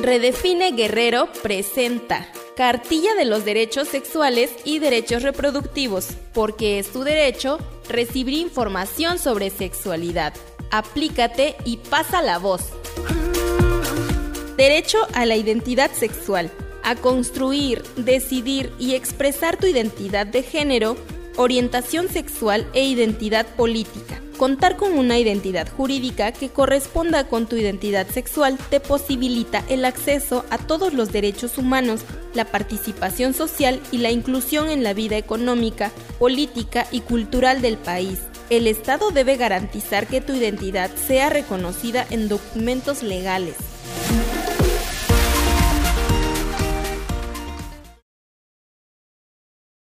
Redefine Guerrero presenta Cartilla de los Derechos Sexuales y Derechos Reproductivos, porque es tu derecho recibir información sobre sexualidad. Aplícate y pasa la voz. Derecho a la identidad sexual, a construir, decidir y expresar tu identidad de género, orientación sexual e identidad política Contar con una identidad jurídica que corresponda con tu identidad sexual te posibilita el acceso a todos los derechos humanos, la participación social y la inclusión en la vida económica, política y cultural del país. El Estado debe garantizar que tu identidad sea reconocida en documentos legales.